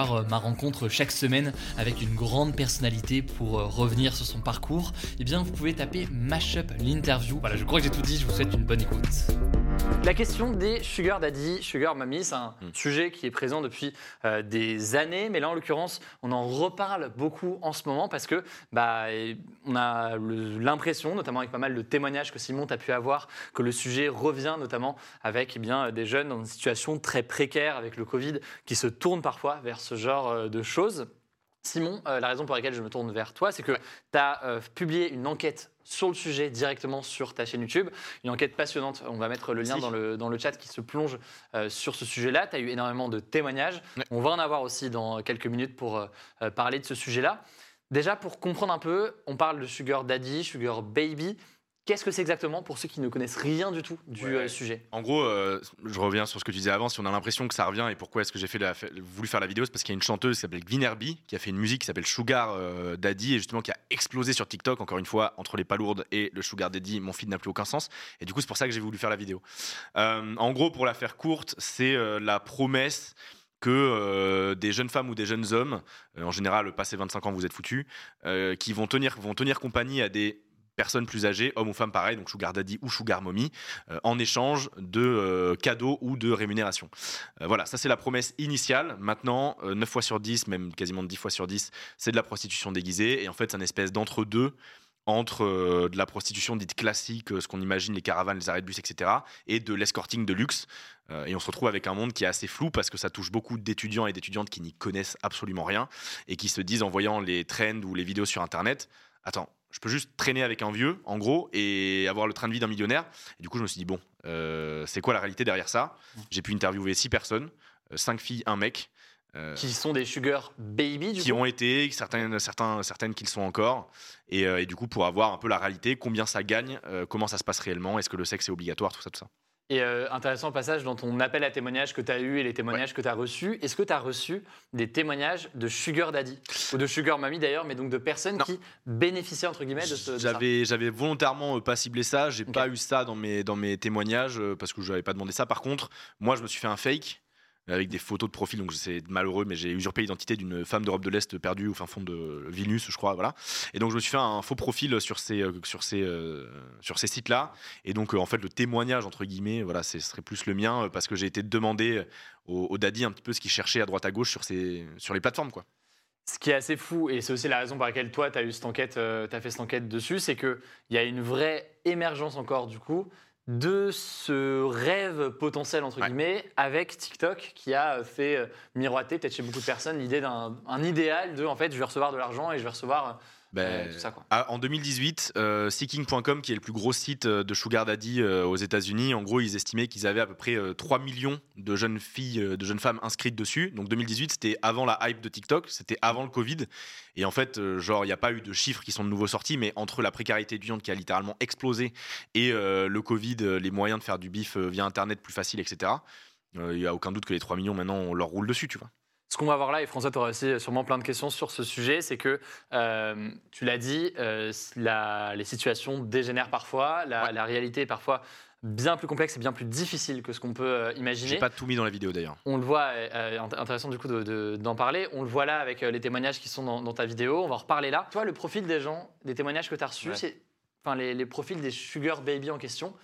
euh, ma rencontre chaque semaine avec une grande personnalité pour euh, revenir sur son parcours, eh bien vous pouvez taper Mashup l'interview. Voilà, je crois que j'ai tout dit, je vous souhaite une bonne écoute. La question des sugar daddy, sugar mommy, c'est un hmm. sujet qui est présent depuis euh, des années, mais là en l'occurrence, on en reparle beaucoup en ce moment parce que bah, on a l'impression, notamment avec pas mal de témoignages que Simon a pu avoir, que le sujet revient notamment avec eh bien, des jeunes dans une situation très précaire avec le Covid qui se tournent parfois vers ce genre euh, de choses. Simon, euh, la raison pour laquelle je me tourne vers toi, c'est que tu as euh, publié une enquête sur le sujet directement sur ta chaîne YouTube. Une enquête passionnante. On va mettre le lien dans le, dans le chat qui se plonge sur ce sujet-là. Tu as eu énormément de témoignages. On va en avoir aussi dans quelques minutes pour parler de ce sujet-là. Déjà, pour comprendre un peu, on parle de Sugar Daddy, Sugar Baby. Qu'est-ce que c'est exactement pour ceux qui ne connaissent rien du tout du euh, sujet? En gros, euh, je reviens sur ce que tu disais avant. Si on a l'impression que ça revient et pourquoi est-ce que j'ai fait voulu faire la vidéo, c'est parce qu'il y a une chanteuse qui s'appelle Gwinerby qui a fait une musique qui s'appelle Sugar euh, Daddy et justement qui a explosé sur TikTok. Encore une fois, entre les palourdes et le Sugar Daddy, mon feed n'a plus aucun sens. Et du coup, c'est pour ça que j'ai voulu faire la vidéo. en gros, pour la faire courte, c'est la promesse que des jeunes femmes ou des jeunes hommes, en général, passé 25 ans, vous êtes foutus, qui vont tenir, vont tenir compagnie à des personnes plus âgées, hommes ou femmes pareil, donc sugar daddy ou sugar mommy, euh, en échange de euh, cadeaux ou de rémunération. Euh, voilà, ça c'est la promesse initiale. Maintenant, 9 fois sur 10, même quasiment 10 fois sur 10, c'est de la prostitution déguisée. Et en fait, c'est un espèce d'entre-deux entre de la prostitution dite classique, ce qu'on imagine, les caravanes, les arrêts de bus, etc., et de l'escorting de luxe. et on se retrouve avec un monde qui est assez flou parce que ça touche beaucoup d'étudiants et d'étudiantes qui n'y connaissent absolument rien et qui se disent en voyant les trends ou les vidéos sur Internet, attends, je peux juste traîner avec un vieux, en gros, et avoir le train de vie d'un millionnaire. Et du coup, je me suis dit, bon, euh, c'est quoi la réalité derrière ça? J'ai pu interviewer six personnes, euh, cinq filles, un mec. Euh, qui sont des sugar baby du Qui ont été, certaines, certains, certaines qui le sont encore. Et, et, du coup, pour avoir un peu la réalité, combien ça gagne, comment ça se passe réellement, est-ce que le sexe est obligatoire, tout ça, tout ça. Et euh, intéressant passage dans ton appel à témoignages que tu as eu et les témoignages que tu as reçus. Est-ce que tu as reçu des témoignages de Sugar Daddy? Ou de Sugar Mommy d'ailleurs, mais donc de personnes qui bénéficiaient entre guillemets de ce. J'avais, j'avais volontairement euh, pas ciblé ça. J'ai pas eu ça dans mes, dans mes témoignages euh, parce que je n'avais pas demandé ça. Par contre, moi, je me suis fait un fake avec des photos de profil. Donc c'est malheureux, mais j'ai usurpé l'identité d'une femme d'Europe de l'Est perdue au fin fond de Vilnius, je crois. Voilà. Et donc je me suis fait un faux profil sur ces, euh, sur ces, euh, sur ces sites-là. Et donc euh, en fait le témoignage entre guillemets, voilà, ce serait plus le mien parce que j'ai été demandé au, au, daddy un petit peu ce qu'il cherchait à droite à gauche sur, ces, sur les plateformes, quoi. Ce qui est assez fou, et c'est aussi la raison pour laquelle toi, tu as, as fait cette enquête dessus, c'est qu'il y a une vraie émergence encore du coup de ce rêve potentiel, entre guillemets, avec TikTok qui a fait euh, miroiter, peut-être chez beaucoup de personnes, l'idée d'un idéal de, en fait, je vais recevoir de l'argent et je vais recevoir ben, ah, en 2018, euh, Seeking.com, qui est le plus gros site euh, de Sugar Daddy euh, aux États-Unis, en gros, ils estimaient qu'ils avaient à peu près 3 millions de jeunes filles, de jeunes femmes inscrites dessus. Donc 2018, c'était avant la hype de TikTok, c'était avant le Covid. Et en fait, genre, il n'y a pas eu de chiffres qui sont de nouveau sortis, mais entre la précarité étudiante qui a littéralement explosé et le Covid, les moyens de faire du bif via Internet plus facile, etc. Il n'y a aucun doute que les 3 millions, maintenant, on leur roule dessus, tu vois. Ce qu'on va voir là, et François, tu auras aussi sûrement plein de questions sur ce sujet, c'est que, euh, tu l'as dit, euh, les situations dégénèrent parfois, la, réalité est parfois bien plus complexe et bien plus difficile que ce qu'on peut euh, imaginer. J'ai pas tout mis dans la vidéo d'ailleurs. On le voit, intéressant du coup d'en parler, on le voit là avec les témoignages qui sont dans, ta vidéo, on va en reparler là. Toi, le profil des gens, des témoignages que tu as reçus, c'est enfin, les, les profils des sugar baby en question,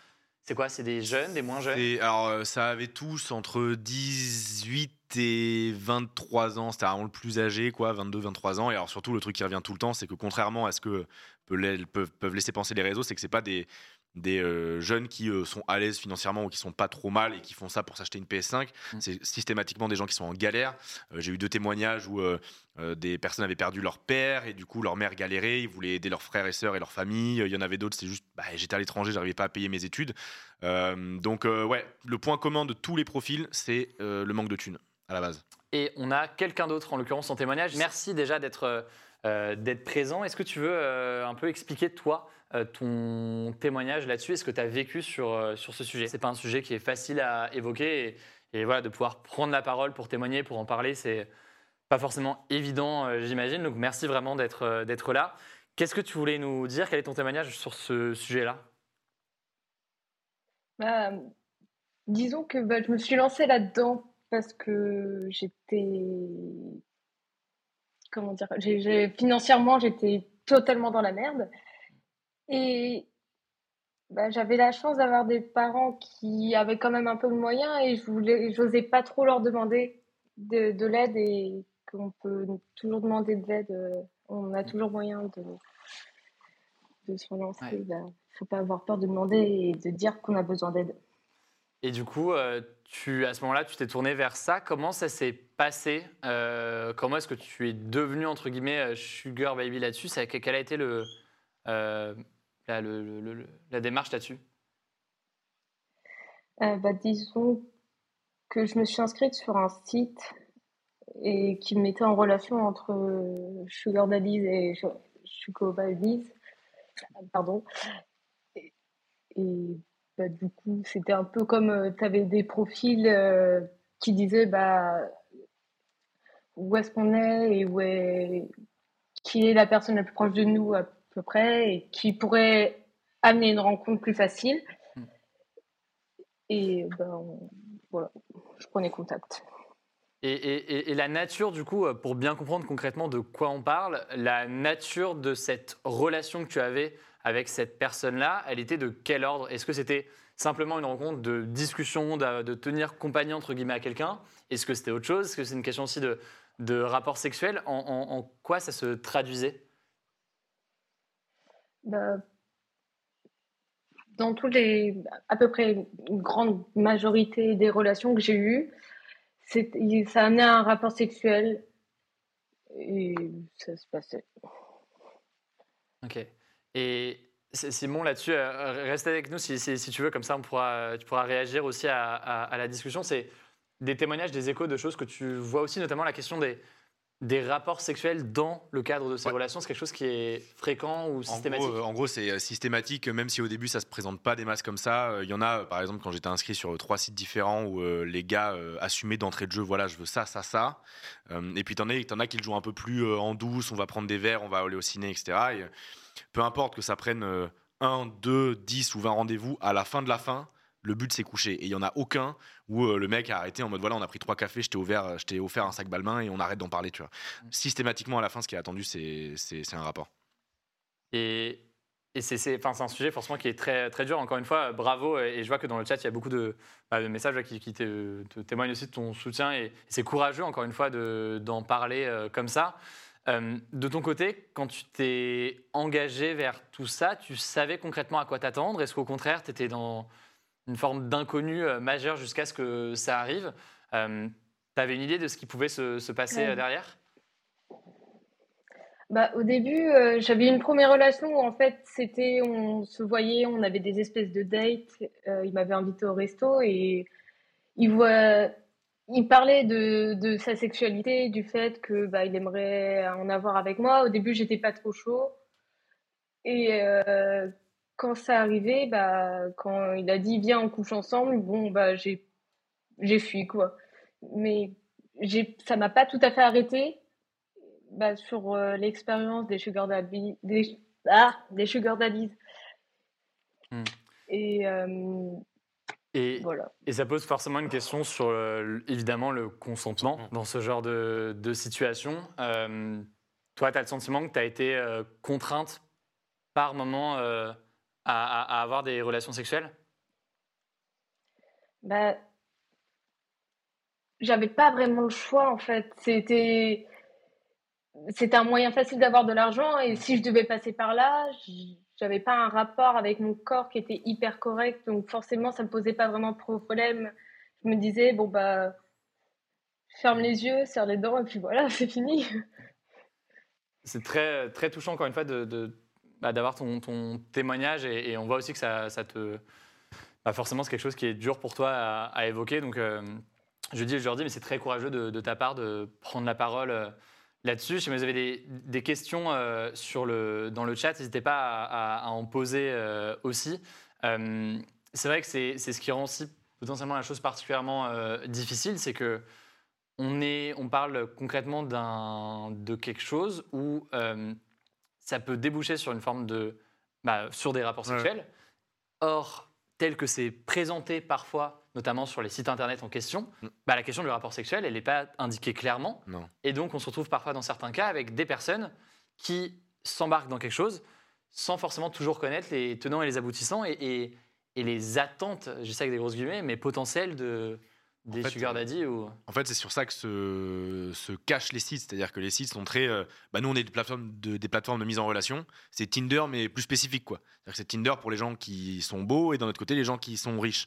c'est quoi? C'est des jeunes, des moins jeunes? Alors, euh, ça avait tous entre 18 et 23 ans. C'était vraiment le plus âgé, quoi, 22, 23 ans. Et alors, surtout, le truc qui revient tout le temps, c'est que contrairement à ce que peuvent laisser penser les réseaux, c'est que c'est pas des des euh, jeunes qui euh, sont à l'aise financièrement ou qui sont pas trop mal et qui font ça pour s'acheter une PS5. Mm. C'est systématiquement des gens qui sont en galère. Euh, j'ai eu deux témoignages où des personnes avaient perdu leur père et du coup leur mère galérait. Ils voulaient aider leurs frères et sœurs et leur famille. Il y en avait d'autres, c'est juste bah, j'étais à l'étranger, j'arrivais pas à payer mes études. donc ouais, le point commun de tous les profils, c'est le manque de thunes à la base. et on a quelqu'un d'autre, en l'occurrence son témoignage. Merci déjà d'être d'être présent. Est-ce que tu veux un peu expliquer, toi, ton témoignage là-dessus Est-ce que tu as vécu sur, sur ce sujet? C'est pas un sujet qui est facile à évoquer. Et, et voilà, de pouvoir prendre la parole pour témoigner, pour en parler, c'est pas forcément évident, euh, j'imagine. Donc merci vraiment d'être euh, d'être là. Qu'est-ce que tu voulais nous dire? Quel est ton témoignage sur ce sujet-là? Bah, Disons que bah, je me suis lancée là-dedans parce que j'étais. Comment dire Financièrement, j'étais totalement dans la merde. Et bah, j'avais la chance d'avoir des parents qui avaient quand même un peu de moyens et je voulais, j'osais pas trop leur demander de, de l'aide et qu'on peut toujours demander de l'aide. Euh, on a toujours moyen de, de se relancer. Il bah, faut pas avoir peur de demander et de dire qu'on a besoin d'aide. Et du coup, euh, tu, à ce moment-là, tu t'es tourné vers ça. Comment ça s'est passé euh, Comment est-ce que tu es devenu, entre guillemets, sugar baby là-dessus? Quel a été le, la, démarche là-dessus? Euh, bah, Disons que je me suis inscrite sur un site et qui me mettait en relation entre Sugar Daddies et Sugar Babies. Pardon. Et, bah, du coup, c'était un peu comme euh, tu avais des profils euh, qui disaient bah, où est-ce qu'on est et où est, qui est la personne la plus proche de nous peu près et qui pourrait amener une rencontre plus facile. Hmm. Et ben, voilà, je prenais contact. Et, et, la nature, du coup, pour bien comprendre concrètement de quoi on parle, la nature de cette relation que tu avais avec cette personne-là, elle était de quel ordre? Est-ce que c'était simplement une rencontre de discussion, de, tenir compagnie entre guillemets à quelqu'un? Est-ce que c'était autre chose? Est-ce que c'est une question aussi de, de rapport sexuel? En, en quoi ça se traduisait? Bah, dans tous les, à peu près une grande majorité des relations que j'ai eues, ça amenait à un rapport sexuel et ça se passait. Ok. Et Simon, là-dessus, euh, reste avec nous si, si, tu veux, comme ça on pourra, tu pourras réagir aussi à, à la discussion. C'est des témoignages, des échos de choses que tu vois aussi, notamment la question des, des rapports sexuels dans le cadre de ces relations C'est quelque chose qui est fréquent ou systématique En gros, c'est euh, systématique, même si au début ça se présente pas des masses comme ça. Euh, il y en a, par exemple, quand j'étais inscrit sur euh, trois sites différents où les gars assumaient d'entrée de jeu, voilà, je veux ça, ça, ça. et puis t'en as, en as qui le jouent un peu plus en douce, on va prendre des verres, on va aller au ciné, etc. Et, peu importe que ça prenne un, deux, dix ou 20 rendez-vous, à la fin de la fin, le but c'est coucher. Et il y en a aucun où euh, le mec a arrêté en mode voilà, on a pris trois cafés, je t'ai offert, euh, offert un sac balmain et on arrête d'en parler, tu vois. Mm. Systématiquement à la fin, ce qui est attendu, c'est un rapport. Et, et c'est un sujet forcément qui est très, très dur. Encore une fois, bravo. Et je vois que dans le chat, il y a beaucoup de, bah, messages qui, qui te, témoignent aussi de ton soutien. Et c'est courageux, encore une fois, d'en parler euh, comme ça. De ton côté, quand tu t'es engagé vers tout ça, tu savais concrètement à quoi t'attendre? Est-ce qu'au contraire, tu étais dans une forme d'inconnu euh, majeur jusqu'à ce que ça arrive? Euh, tu avais une idée de ce qui pouvait se, passer euh, derrière? Bah, au début, j'avais une première relation où en fait, c'était, on se voyait, on avait des espèces de dates. il m'avait invité au resto et il voit, il parlait de, de, sa sexualité, du fait que bah, il aimerait en avoir avec moi. Au début, j'étais pas trop chaud et quand ça arrivait, bah, quand il a dit viens on couche ensemble, bon bah j'ai j'ai fui quoi. Mais j'ai ça m'a pas tout à fait arrêté bah, sur euh, l'expérience des sugar daddies, des, ah, des sugar daddies. Hmm. Et, euh, et, voilà. et ça pose forcément une question sur évidemment le consentement dans ce genre de, de situation. Euh, toi, tu as le sentiment que tu as été contrainte par moment à, avoir des relations sexuelles? Bah, J'avais pas vraiment le choix en fait. C'était c'était un moyen facile d'avoir de l'argent et si je devais passer par là, j'avais pas un rapport avec mon corps qui était hyper correct, donc forcément ça me posait pas vraiment de problème. Je me disais bon bah ferme les yeux, serre les dents et puis voilà, c'est fini. C'est très très touchant encore une fois de bah, d'avoir ton, témoignage et, on voit aussi que ça, te. Bah, forcément, c'est quelque chose qui est dur pour toi à, évoquer. Donc, euh, je dis, je leur dis, mais c'est très courageux de, ta part de prendre la parole là-dessus. Si vous avez des, questions sur le, dans le chat, n'hésitez pas à, en poser aussi. c'est vrai que c'est ce qui rend aussi potentiellement la chose particulièrement difficile, c'est que on, est, on parle concrètement de quelque chose où ça peut déboucher sur une forme de. Bah, sur des rapports sexuels. Or, tel que c'est présenté parfois, notamment sur les sites internet en question, mm. bah, la question du rapport sexuel, elle n'est pas indiquée clairement. Et donc, on se retrouve parfois dans certains cas avec des personnes qui s'embarquent dans quelque chose sans forcément toujours connaître les tenants et les aboutissants et, et les attentes, je sais avec des grosses guillemets, mais potentielles de, des en sugar daddy ou... En fait, c'est sur ça que se, se, cachent les sites. C'est-à-dire que les sites sont très. Euh, bah nous, on est des plateformes de, des plateformes de mise en relation. C'est Tinder, mais plus spécifique, quoi. C'est Tinder pour les gens qui sont beaux et d'un autre côté, les gens qui sont riches.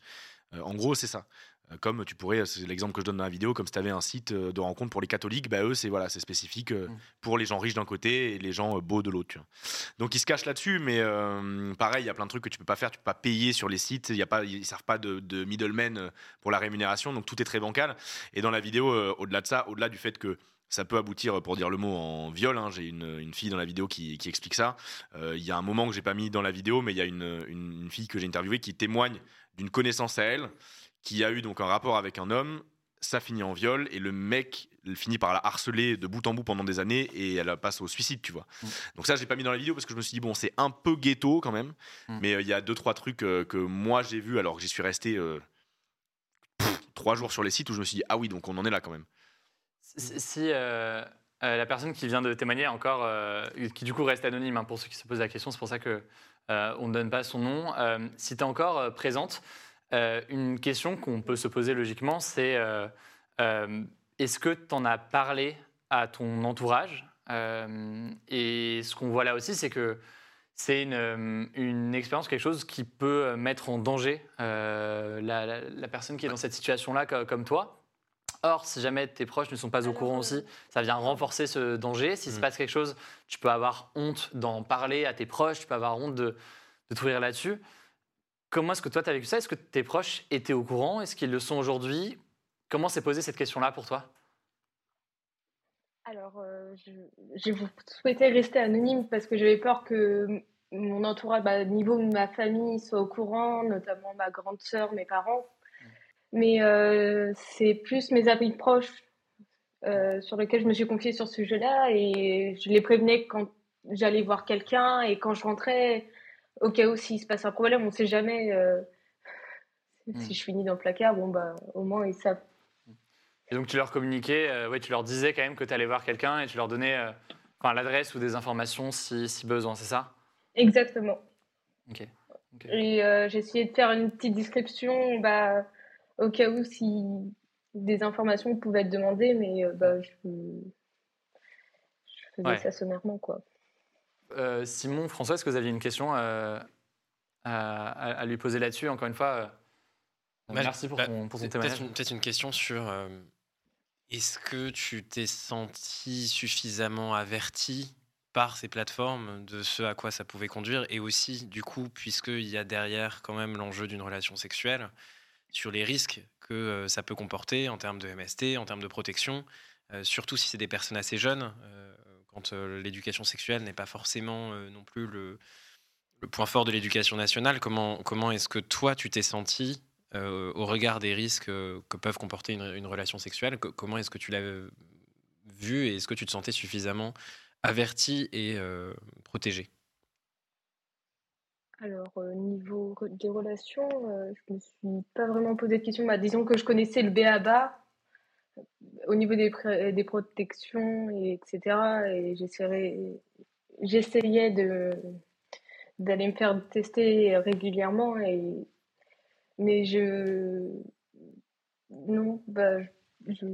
Euh, en gros, c'est ça. Euh, comme tu pourrais, c'est l'exemple que je donne dans la vidéo, comme si tu avais un site euh, de rencontre pour les catholiques, bah eux, c'est voilà, c'est spécifique mm. pour les gens riches d'un côté et les gens beaux de l'autre. Donc ils se cachent là-dessus, mais pareil, il y a plein de trucs que tu peux pas faire, tu peux pas payer sur les sites, y a pas, ils servent pas de, de middleman pour la rémunération, donc tout est très bancal. Et dans la vidéo, au-delà de ça, au-delà du fait que ça peut aboutir, pour dire le mot, en viol. Hein, j'ai une, une, fille dans la vidéo qui, qui explique ça. Il y a un moment que j'ai pas mis dans la vidéo, mais il y a une, une, fille que j'ai interviewée qui témoigne d'une connaissance à elle qui a eu donc un rapport avec un homme, ça finit en viol et le mec finit par la harceler de bout en bout pendant des années et elle passe au suicide, tu vois. Mm. Donc ça, j'ai pas mis dans la vidéo parce que je me suis dit bon, c'est un peu ghetto quand même, mm. mais euh, il y a deux trois trucs euh, que moi j'ai vu alors que j'y suis resté euh, trois jours sur les sites où je me suis dit ah oui, donc on en est là quand même. Si la personne qui vient de témoigner encore, qui du coup reste anonyme hein, pour ceux qui se posent la question, c'est pour ça que on ne donne pas son nom. si tu es encore présente. Euh, une question qu'on peut se poser logiquement, c'est euh, euh, est-ce que tu en as parlé à ton entourage? Et ce qu'on voit là aussi, c'est que c'est une, expérience, quelque chose qui peut mettre en danger la, personne qui est dans cette situation-là comme toi. Or, si jamais tes proches ne sont pas au courant aussi, ça vient renforcer ce danger. S'il se mm. passe quelque chose, tu peux avoir honte d'en parler à tes proches, tu peux avoir honte de, de t'ouvrir là-dessus. Comment est-ce que toi, tu as vécu ça? Est-ce que tes proches étaient au courant? Est-ce qu'ils le sont aujourd'hui? Comment s'est posée cette question-là pour toi? Alors, euh, j'ai souhaité rester anonyme parce que j'avais peur que mon entourage, bah, niveau de ma famille, soit au courant, notamment ma grande sœur, mes parents. Mais euh, c'est plus mes amis proches euh, sur lesquels je me suis confiée sur ce sujet-là et je les prévenais quand j'allais voir quelqu'un et quand je rentrais, au cas où s'il se passe un problème, on ne sait jamais. Euh, hmm. Si je finis dans le placard, bon, bah, au moins ils savent. Et donc tu leur communiquais, euh, ouais, tu leur disais quand même que tu allais voir quelqu'un et tu leur donnais euh, l'adresse ou des informations si, si besoin, c'est ça? Exactement. Ok. Et j'ai essayé de faire une petite description bah, au cas où si des informations pouvaient être demandées, mais bah, je, je faisais ça sommairement. Quoi. Euh, Simon, François, est-ce que vous aviez une question euh, à, lui poser là-dessus Encore une fois, euh, merci pour, bah, ton, témoignage. Peut-être une, question sur est-ce que tu t'es senti suffisamment averti par ces plateformes de ce à quoi ça pouvait conduire? Et aussi, du coup, puisqu'il y a derrière quand même l'enjeu d'une relation sexuelle, sur les risques que ça peut comporter en termes de MST, en termes de protection, surtout si c'est des personnes assez jeunes quand euh, l'éducation sexuelle n'est pas forcément euh, non plus le, point fort de l'éducation nationale. Comment, comment est-ce que toi, tu t'es senti euh, au regard des risques que peuvent comporter une, relation sexuelle? Comment est-ce que tu l'as vu et est-ce que tu te sentais suffisamment averti et protégé alors, au niveau des relations, je ne me suis pas vraiment posé de questions. Bah, disons que je connaissais le BABA, au niveau des, des protections, et etc. Et j'essayais de d'aller me faire tester régulièrement et mais je non bah je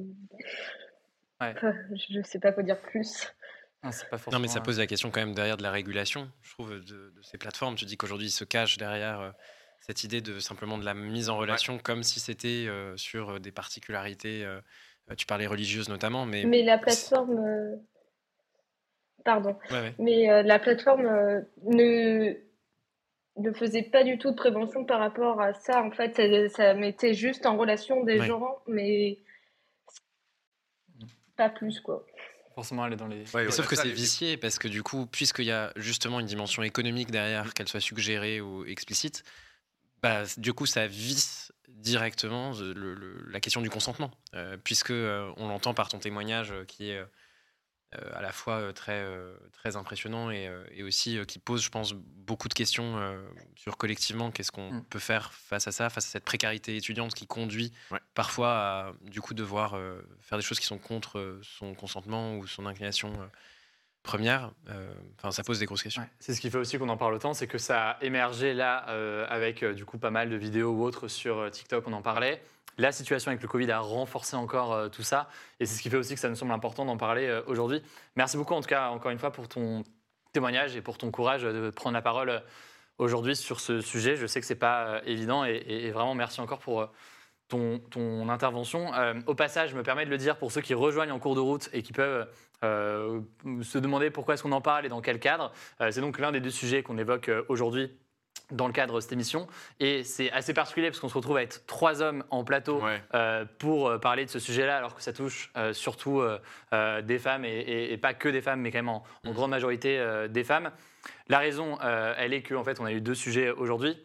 je sais pas quoi dire plus ah, non, mais ça pose la question quand même derrière de la régulation, je trouve, de, ces plateformes. Tu dis qu'aujourd'hui, ils se cachent derrière euh, cette idée de simplement de la mise en relation, comme si c'était euh, sur des particularités euh, tu parlais religieuse notamment, mais. Mais la plateforme. Euh, pardon. Mais euh, la plateforme ne ne faisait pas du tout de prévention par rapport à ça. En fait, ça, mettait juste en relation des gens, mais pas plus, quoi. Forcément, aller dans les. Ouais, Mais ouais, sauf que c'est vicié parce que du coup, puisqu'il y a justement une dimension économique derrière, qu'elle soit suggérée ou explicite, bah, du coup, ça visse directement le- le- la question du consentement, Euh, puisque euh, on l'entend par ton témoignage euh, qui est euh, euh, à la fois euh, très euh, très impressionnant et, euh, et aussi euh, qui pose, je pense, beaucoup de questions euh, sur collectivement qu'est-ce qu'on Mm. peut faire face à ça, face à cette précarité étudiante qui conduit Ouais. parfois à du coup devoir euh, faire des choses qui sont contre euh, son consentement ou son inclination euh, première. Euh, Enfin, ça pose des grosses questions. Ouais, C'est ce qui fait aussi qu'on en parle autant, c'est que ça a émergé là euh, avec euh, du coup pas mal de vidéos ou autres sur euh, TikTok, on en parlait. La situation avec le Covid a renforcé encore euh, tout ça, et c'est ce qui fait aussi que ça nous semble important d'en parler euh, aujourd'hui. Merci beaucoup en tout cas encore une fois pour ton témoignage et pour ton courage de prendre la parole euh, aujourd'hui sur ce sujet. Je sais que c'est pas euh, évident, et, vraiment merci encore pour euh, ton, intervention. Euh, au passage, je me permets de le dire pour ceux qui rejoignent en cours de route et qui peuvent euh, se demander pourquoi est-ce qu'on en parle et dans quel cadre. Euh, c'est donc l'un des deux sujets qu'on évoque euh, aujourd'hui dans le cadre de cette émission. Et c'est assez particulier parce qu'on se retrouve à être trois hommes en plateau Ouais. euh, pour euh, parler de ce sujet-là, alors que ça touche euh, surtout euh, des femmes, et, et- et pas que des femmes, mais quand même en, en grande majorité des femmes. La raison, elle est qu'en fait, on a eu deux sujets aujourd'hui.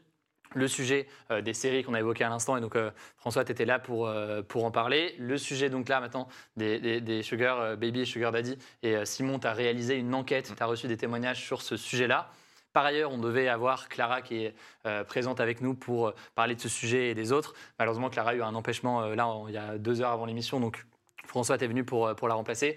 Le sujet des séries qu'on a évoqué à l'instant, et donc François, tu étais là pour, pour en parler. Le sujet, donc là, maintenant, des, des- des Sugar Baby et Sugar Daddy. Et Simon, tu as réalisé une enquête, tu as reçu des témoignages sur ce sujet-là. Par ailleurs, on devait avoir Clara qui est euh, présente avec nous pour euh, parler de ce sujet et des autres. Malheureusement, Clara a eu un empêchement euh, là, il y a deux heures avant l'émission, donc François, tu es venu pour, la remplacer.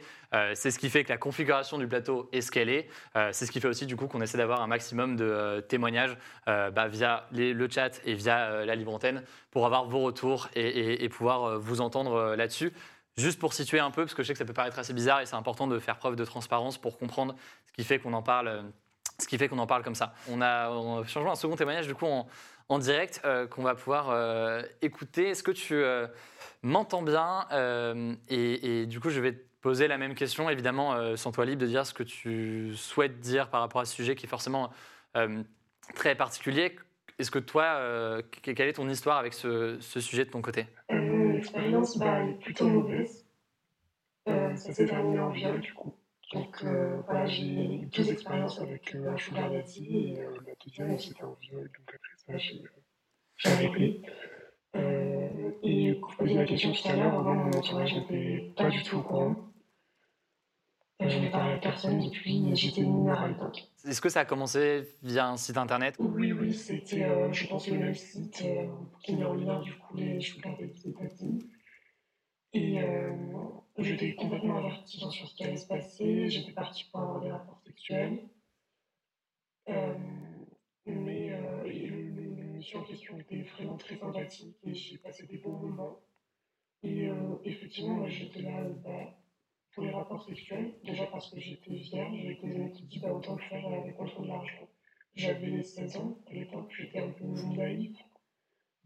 C'est ce qui fait que la configuration du plateau est ce qu'elle est. C'est ce qui fait aussi du coup qu'on essaie d'avoir un maximum de témoignages bah, via le chat et via la libre antenne pour avoir vos retours et, et- pouvoir vous entendre là-dessus. Juste pour situer un peu, parce que je sais que ça peut paraître assez bizarre et c'est important de faire preuve de transparence pour comprendre ce qui fait qu'on en parle. Ce qui fait qu'on en parle comme ça. On a, on changé un second témoignage du coup en, direct euh, qu'on va pouvoir euh, écouter. Est-ce que tu euh, m'entends bien et, du coup, je vais te poser la même question, évidemment, sans toi libre de dire ce que tu souhaites dire par rapport à ce sujet qui est forcément très particulier. Est-ce que toi, que- quelle est ton histoire avec ce, sujet de ton côté? Euh, mon expérience bah, est plutôt mauvaise. Ça s'est terminé en viol du coup. Donc euh, voilà, j'ai eu deux expériences avec euh, un sugar daddy et euh, la deuxième c'était en viol. Donc après ça, j'ai arrêté. Euh, et pour poser la question tout à l'heure, avant mon entourage n'était pas du tout au courant. Euh, je n'ai parlé à personne depuis, j'étais mineure à l'époque. Est-ce que ça a commencé via un site internet? Oui, oui, c'était, euh, je pense, le même site euh, qui met en lien du coup les daddy et daddy. Et euh, j'étais complètement avertie sur ce qui allait se passer. J'étais partie pour avoir des rapports sexuels. Euh, mais euh, l'émission en question était vraiment très sympathique et j'ai passé des bons moments. Et euh, effectivement, moi, j'étais là euh, bah, pour les rapports sexuels. Déjà parce que j'étais vierge et que je m'étais dit bah, autant le faire euh, contre de l'argent. J'avais 16 ans à l'époque, j'étais un peu naïve.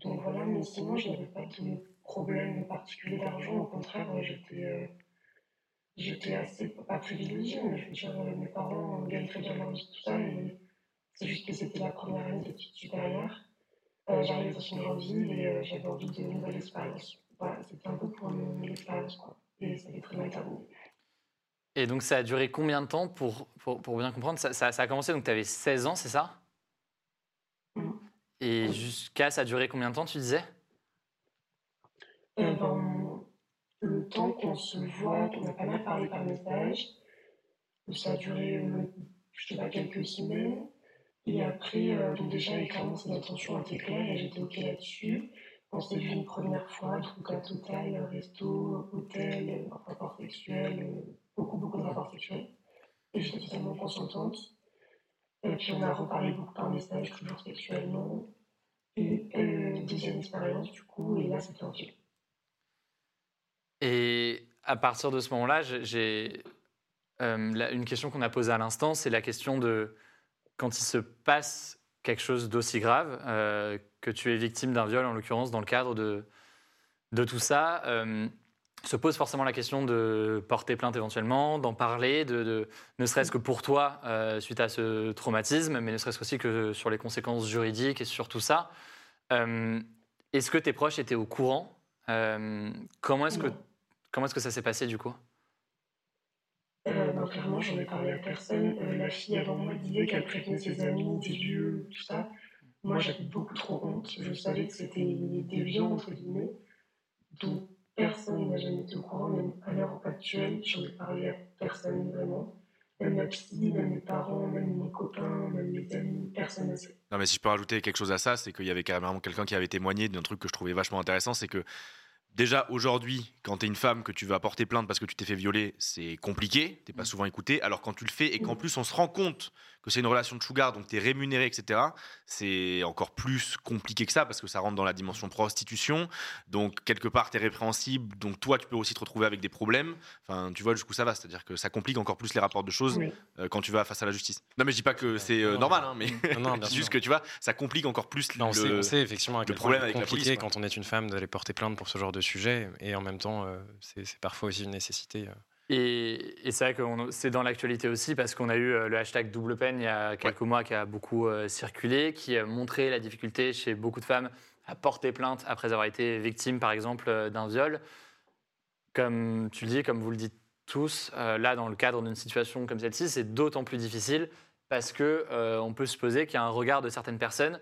Donc voilà, mais sinon, je n'avais pas de problème particulier d'argent. Au contraire, j'étais euh, j'étais assez, pas privilégiée, mais je veux dire, euh, mes parents gagnent très bien leur vie, tout ça. Et c'est juste que c'était la première année d'études supérieures. Euh, J'arrivais dans une grande ville et euh, j'avais envie de nouvelles expériences. Voilà, c'était un peu pour une nouvelle expérience, quoi. Et ça s'est très bien terminé. Et donc ça a duré combien de temps pour, pour, pour bien comprendre? Ça, ça- ça a commencé, donc tu avais 16 ans, c'est ça? Mhm. Et jusqu'à, ça a duré combien de temps, tu disais? Euh, ben, le temps qu'on se voit, qu'on a pas mal parlé par message, ça a duré, euh, je sais pas, quelques semaines. Et après, euh, donc déjà, clairement, ses intentions étaient claires et j'étais OK là-dessus. On s'est vu une première fois, donc à total, resto, hôtel, euh, rapport sexuel, euh, beaucoup, beaucoup de rapports sexuels. Et j'étais totalement consentante. Et puis on a reparlé beaucoup par message, toujours sexuellement. Et euh, deuxième expérience, du coup, et là, c'était en film. Et à partir de ce moment-là, j'ai- euh, une question qu'on a posée à l'instant, c'est la question de quand il se passe quelque chose d'aussi grave, euh, que tu es victime d'un viol, en l'occurrence, dans le cadre de, de tout ça, euh, se pose forcément la question de porter plainte éventuellement, d'en parler, de, ne serait-ce que pour toi, suite à ce traumatisme, mais ne serait-ce aussi que sur les conséquences juridiques et sur tout ça. Est-ce que tes proches étaient au courant Euh, Comment est-ce que. Comment est-ce que ça s'est passé du coup? Euh, ben, clairement, j'en ai parlé à personne. Euh, la fille avant moi disait qu'elle prévenait ses amis, des lieux, tout ça. Moi, j'avais beaucoup trop honte. Je savais que c'était des lieux, entre guillemets, dont personne n'a jamais été au courant, même à l'heure actuelle, j'en ai parlé à personne vraiment. Même ma psy, même mes parents, même mes copains, même mes amis, Non, mais si je peux rajouter quelque chose à ça, c'est qu'il y avait carrément quelqu'un qui avait témoigné d'un truc que je trouvais vachement intéressant, c'est que déjà aujourd'hui, quand tu es une femme que tu vas porter plainte parce que tu t'es fait violer, c'est compliqué, t'es pas souvent écouté. Alors quand tu le fais et qu'en plus on se rend compte que c'est une relation de sugar, donc tu es rémunéré, etc., c'est encore plus compliqué que ça parce que ça rentre dans la dimension prostitution. Donc quelque part, tu es répréhensible, donc toi, tu peux aussi te retrouver avec des problèmes. Enfin, tu vois jusqu'où ça va, c'est-à-dire que ça complique encore plus les rapports de choses Oui. euh, quand tu vas face à la justice. Non, mais je dis pas que c'est euh, normal, hein, mais Non, non, bien c'est juste que tu vois, ça complique encore plus Non, on, le. sait, on sait effectivement le problème la compliqué police, quand on est une femme d'aller porter plainte pour ce genre de sujet, et en même temps, euh, c'est parfois aussi une nécessité. euh. Et, et c'est vrai que c'est dans l'actualité aussi parce qu'on a eu euh, le hashtag double peine il y a quelques mois qui a beaucoup euh, circulé, qui a montré la difficulté chez beaucoup de femmes à porter plainte après avoir été victime, par exemple, d'un viol. Comme tu le dis, comme vous le dites tous, euh, là, dans le cadre d'une situation comme celle-ci, c'est d'autant plus difficile parce que euh, on peut supposer qu'il y a un regard de certaines personnes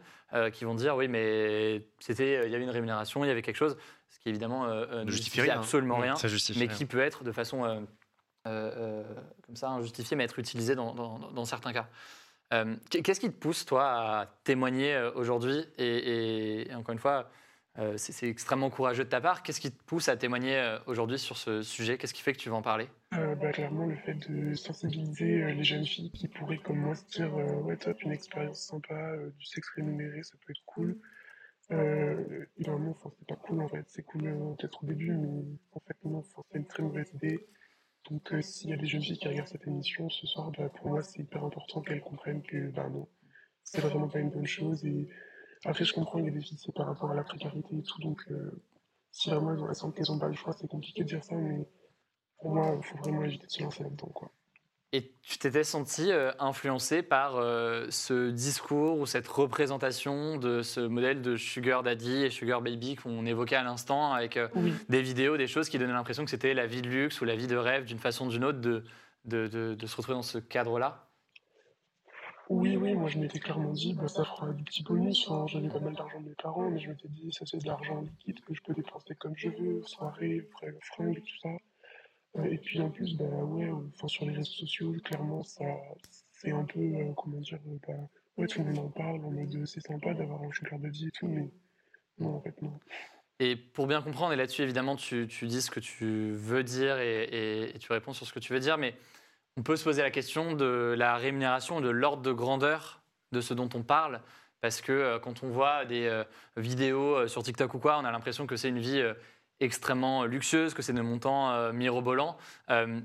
qui vont dire oui, mais c'était, il y avait une rémunération, il y avait quelque chose, qui évidemment euh, euh, ne justifie justifie rien, hein. absolument rien Ça justifie. mais rien. qui peut être de façon euh, euh, comme ça injustifiée, mais être utilisé dans, dans- dans certains cas. Euh, Qu'est-ce qui te pousse, toi, à témoigner aujourd'hui et, et- et encore une fois, euh, c'est extrêmement courageux de ta part. Qu'est-ce qui te pousse à témoigner aujourd'hui sur ce sujet? Qu'est-ce qui fait que tu vas en parler? Euh, bah, clairement, le fait de sensibiliser les jeunes filles qui pourraient, comme moi, se dire euh, Ouais, top, une expérience sympa, euh, du sexe rémunéré, ça peut être cool. Euh, et vraiment, enfin, c'est pas cool en fait. C'est cool euh, peut-être au début, mais en fait, non, c'est une très mauvaise idée. Donc, euh, s'il y a des jeunes filles qui regardent cette émission ce soir, bah, pour moi, c'est hyper important qu'elles comprennent que, bah non, c'est vraiment pas une bonne chose. Et après, je comprends, il y a des filles, c'est par rapport à la précarité et tout. Donc, euh, si vraiment elles, ont, sentent qu'elles ont pas le choix, c'est compliqué de dire ça, mais pour moi, il faut vraiment éviter de se lancer là-dedans. Quoi. Et tu t'étais senti euh, influencé par euh, ce discours ou cette représentation de ce modèle de sugar daddy et sugar baby qu'on évoquait à l'instant avec euh, Oui, des vidéos, des choses qui donnaient l'impression que c'était la vie de luxe ou la vie de rêve d'une façon ou d'une autre de, de, de- de se retrouver dans ce cadre-là? Oui, oui, moi je m'étais clairement dit, bah, ça fera du petit bonus. Enfin, J'avais pas mal d'argent de mes parents, mais je m'étais dit, ça c'est de l'argent liquide que je peux dépenser comme je veux, soirée, frais- fringues, tout ça. Euh, et puis en plus, bah ouais, euh, enfin, sur les réseaux sociaux, clairement, ça c'est un peu, euh, comment dire, bah, ouais, tout le monde en parle en mode c'est sympa d'avoir un sugar daddy et tout, mais non, en fait, non. Et pour bien comprendre, et là-dessus, évidemment, tu, tu dis ce que tu veux dire et, et- tu réponds sur ce que tu veux dire, mais on peut se poser la question de la rémunération de l'ordre de grandeur de ce dont on parle. Parce que quand on voit des vidéos sur TikTok ou quoi, on a l'impression que c'est une vie extrêmement luxueuse, que c'est des montants euh, mirobolants. Euh,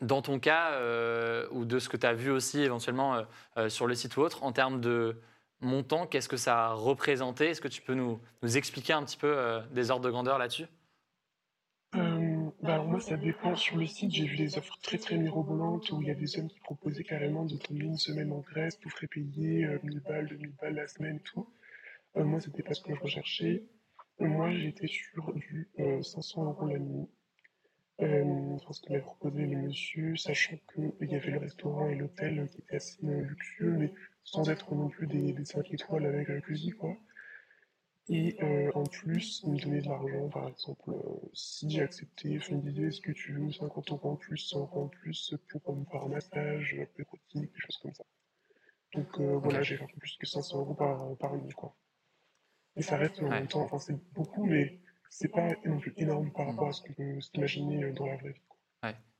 dans ton cas, euh, ou de ce que tu as vu aussi éventuellement sur le site ou autre, en termes de montant, qu'est-ce que ça a représenté? Est-ce que tu peux nous, nous expliquer un petit peu des ordres de grandeur là-dessus? Bah moi, ça dépend. Sur le site, j'ai vu des offres très très mirobolantes où il y a des hommes qui proposaient carrément de tomber une semaine en Grèce, tout frais payé, euh, 1000 balles, 2000 balles la semaine tout. Euh, moi, c'était pas ce que je recherchais. Euh, moi, j'étais sur du euh, 500 euros la nuit. Euh, ce que m'avait proposé le monsieur, sachant qu'il y avait le restaurant et l'hôtel euh, qui étaient assez euh, luxueux, mais sans être non plus des, des 5 étoiles avec la cuisine, quoi. Et euh, en plus, il me donnait de l'argent, par exemple, euh, si j'ai accepté, enfin, il me disait, est-ce que tu veux 50 euros en plus, 100 euros en plus pour me faire un massage, un peu érotique, des choses comme ça. Donc euh, voilà, j'ai fait un peu plus que 500 euros par, par nuit, quoi. Et ça reste en Ouais. temps, enfin c'est beaucoup, mais c'est pas non plus énorme par rapport à ce que ce qu'imaginais euh, dans la vraie vie.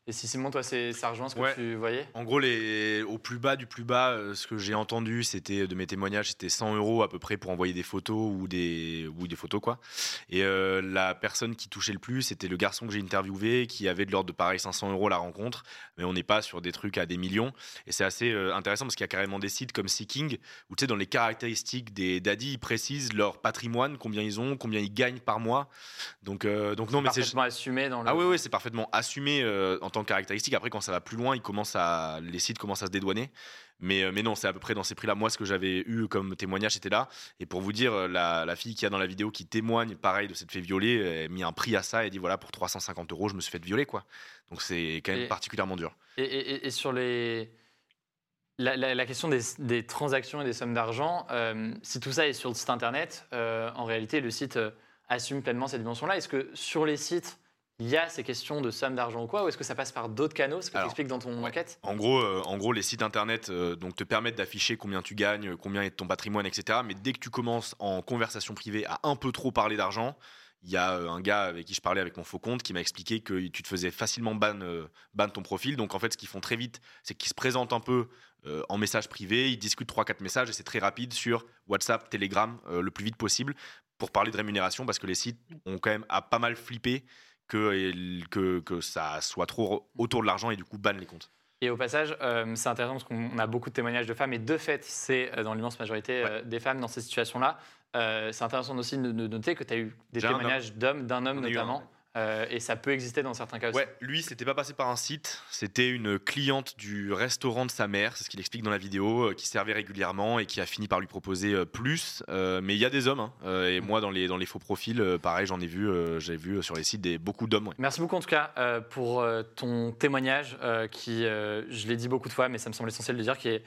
Et si Simon, toi, c'est- ça rejoint ce que Ouais. tu voyais? En gros, les, au plus bas du plus bas, euh, ce que j'ai entendu, c'était de mes témoignages, c'était 100 euros à peu près pour envoyer des photos ou des, ou des photos quoi. Et euh, la personne qui touchait le plus, c'était le garçon que j'ai interviewé, qui avait de l'ordre de pareil 500 euros la rencontre, mais on n'est pas sur des trucs à des millions. Et c'est assez euh, intéressant parce qu'il y a carrément des sites comme Seeking où tu sais dans les caractéristiques des daddies, ils précisent leur patrimoine, combien ils ont, combien ils gagnent par mois. Donc euh, donc non, mais c'est Parfaitement assumé dans le. ah oui, oui, c'est parfaitement assumé euh, en tant que caractéristique. Après, quand ça va plus loin, ils commencent à, les sites commencent à se dédouaner. Mais, euh, mais non, c'est à peu près dans ces prix-là. Moi, ce que j'avais eu comme témoignage, c'était là. Et pour vous dire, la, la fille qui a dans la vidéo qui témoigne, pareil, de s'être fait violer, elle a mis un prix à ça et dit voilà, pour 350 euros, je me suis fait violer, quoi. Donc c'est quand même Et- particulièrement dur. Et, et- et sur les... la, la- la question des, des transactions et des sommes d'argent, euh, si tout ça est sur le site internet, euh, en réalité, le site assume pleinement cette dimension-là. Est-ce que sur les sites, il y a ces questions de sommes d'argent ou quoi Ou est-ce que ça passe par d'autres canaux Ce que tu expliques dans ton ouais. enquête? En gros, euh, en gros, les sites internet euh, donc te permettent d'afficher combien tu gagnes, combien est ton patrimoine, etc. Mais dès que tu commences en conversation privée à un peu trop parler d'argent, il y a euh, un gars avec qui je parlais avec mon faux compte qui m'a expliqué que tu te faisais facilement ban, ban ton profil. Donc en fait, ce qu'ils font très vite, c'est qu'ils se présentent un peu euh, en message privé, ils discutent 3-4 messages et c'est très rapide sur WhatsApp, Telegram, euh, le plus vite possible pour parler de rémunération parce que les sites ont quand même à pas mal flippé que, que, que ça soit trop autour de l'argent et du coup ban les comptes. Et au passage, euh, c'est intéressant parce qu'on a beaucoup de témoignages de femmes, et de fait, c'est euh, dans l'immense majorité euh, des femmes dans ces situations-là. Euh, c'est intéressant aussi de, de noter que tu as eu des témoignages d'hommes, d'un homme notamment, euh, et ça peut exister dans certains cas aussi. Ouais, lui, c'était pas passé par un site, c'était une cliente du restaurant de sa mère, c'est ce qu'il explique dans la vidéo, euh, qui servait régulièrement et qui a fini par lui proposer euh, plus. Mais il y a des hommes, hein, et moi, dans les, dans les faux profils, pareil, j'en ai vu, j'ai vu sur les sites des, beaucoup d'hommes. ouais. Merci beaucoup en tout cas pour ton témoignage qui, je l'ai dit beaucoup de fois, mais ça me semble essentiel de dire, qui est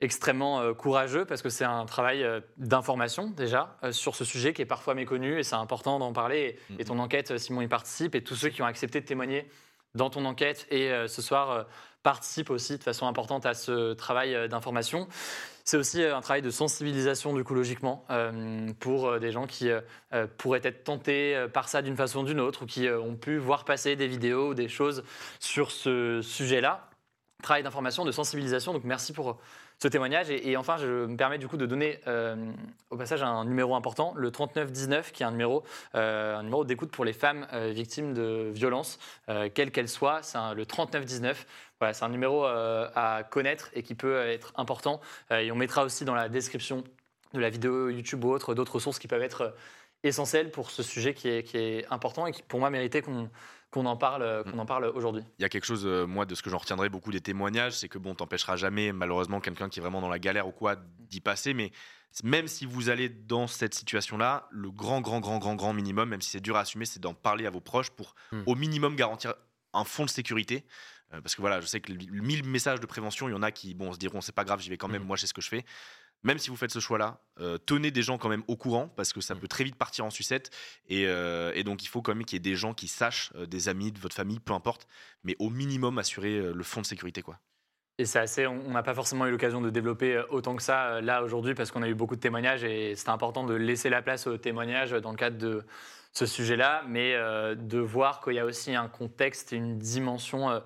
extrêmement euh, courageux parce que c'est un travail euh, d'information déjà euh, sur ce sujet qui est parfois méconnu et c'est important d'en parler. Et, et ton enquête, Simon y participe et tous ceux qui ont accepté de témoigner dans ton enquête et ce soir participent aussi de façon importante à ce travail d'information. C'est aussi un travail de sensibilisation du coup logiquement pour des gens qui pourraient être tentés par ça d'une façon ou d'une autre ou qui ont pu voir passer des vidéos ou des choses sur ce sujet-là. Travail d'information, de sensibilisation. Donc merci pour ce témoignage. Et, enfin, je me permets du coup de donner euh, au passage un numéro important, le 3919, qui est un numéro, euh, numéro d'écoute pour les femmes euh, victimes de violences, euh, quelles qu'elles soient. C'est le 3919. Voilà, c'est un numéro euh, à connaître et qui peut être important. Euh, et on mettra aussi dans la description de la vidéo YouTube ou autre d'autres ressources qui peuvent être euh, essentielles pour ce sujet qui est important et qui, pour moi, méritait qu'on qu'on en parle, euh, qu'on en parle aujourd'hui. Il y a quelque chose, euh, moi, de ce que j'en retiendrai beaucoup des témoignages, c'est que bon, t'empêchera jamais, malheureusement, quelqu'un qui est vraiment dans la galère ou quoi, d'y passer. Mais même si vous allez dans cette situation-là, le grand, grand, grand, grand, grand minimum, même si c'est dur à assumer, c'est d'en parler à vos proches pour Hmm. au minimum garantir un fond de sécurité. Euh, parce que voilà, je sais que le 1000 messages de prévention, il y en a qui bon, se diront c'est pas grave, j'y vais quand même, Hmm. moi je sais ce que je fais. Même si vous faites ce choix-là, euh, tenez des gens quand même au courant parce que ça Mm. peut très vite partir en sucette. Et, euh, et donc il faut quand même qu'il y ait des gens qui sachent, euh, des amis de votre famille, peu importe, mais au minimum assurer le fond de sécurité. quoi. Et c'est assez, on n'a pas forcément eu l'occasion de développer autant que ça là aujourd'hui parce qu'on a eu beaucoup de témoignages et c'était important de laisser la place aux témoignages dans le cadre de ce sujet-là, mais de voir qu'il y a aussi un contexte et une dimension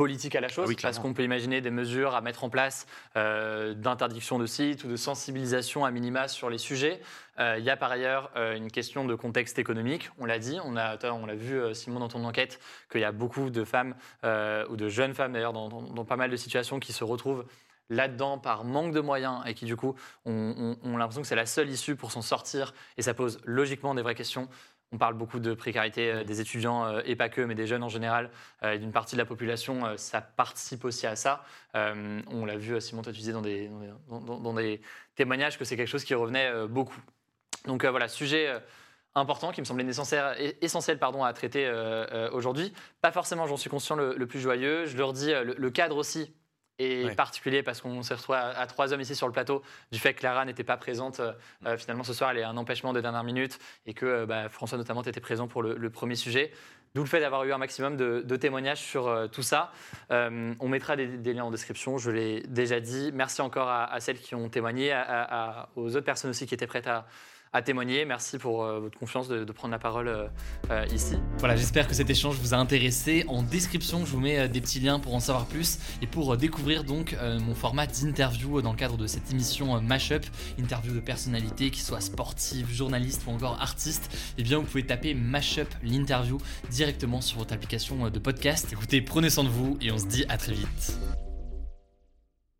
politique à la chose, Ah oui, parce qu'on peut imaginer des mesures à mettre en place euh, d'interdiction de sites ou de sensibilisation à minima sur les sujets. Euh, il y a par ailleurs euh, une question de contexte économique, on l'a dit, on a- on l'a vu Simon dans ton enquête, qu'il y a beaucoup de femmes ou de jeunes femmes d'ailleurs dans, dans- dans pas mal de situations qui se retrouvent là-dedans par manque de moyens et qui du coup ont, ont l'impression que c'est la seule issue pour s'en sortir et ça pose logiquement des vraies questions. On parle beaucoup de précarité euh, des étudiants euh, et pas que, mais des jeunes en général, euh, et d'une partie de la population, ça participe aussi à ça. On l'a vu, Simon, toi tu disais dans des, dans des- dans- dans- dans des témoignages que c'est quelque chose qui revenait beaucoup. Donc voilà, sujet important qui me semblait nécessaire, essentiel pardon, à traiter euh, euh, aujourd'hui. Pas forcément, j'en suis conscient, le, le plus joyeux. Je le redis, euh, le, le cadre aussi est Ouais. particulier parce qu'on s'est retrouvé à, à trois hommes ici sur le plateau du fait que Clara n'était pas présente. euh, euh, finalement, ce soir, elle est un empêchement de dernière minute et que euh, bah, François notamment était présent pour le, le premier sujet. D'où le fait d'avoir eu un maximum de, de témoignages sur euh, tout ça. On mettra des, des liens en description, je l'ai déjà dit. Merci encore à, à celles qui ont témoigné, à- aux autres personnes aussi qui étaient prêtes à, à témoigner. Merci pour euh, votre confiance de, prendre la parole euh, euh, ici. Voilà, j'espère que cet échange vous a intéressé. En description, je vous mets des petits liens pour en savoir plus et pour découvrir donc mon format d'interview dans le cadre de cette émission Mashup, interview de personnalités, qui soient sportives, journalistes ou encore artistes. Eh bien, vous pouvez taper Mashup l'interview directement sur votre application de podcast. Écoutez, prenez soin de vous et on se dit à très vite.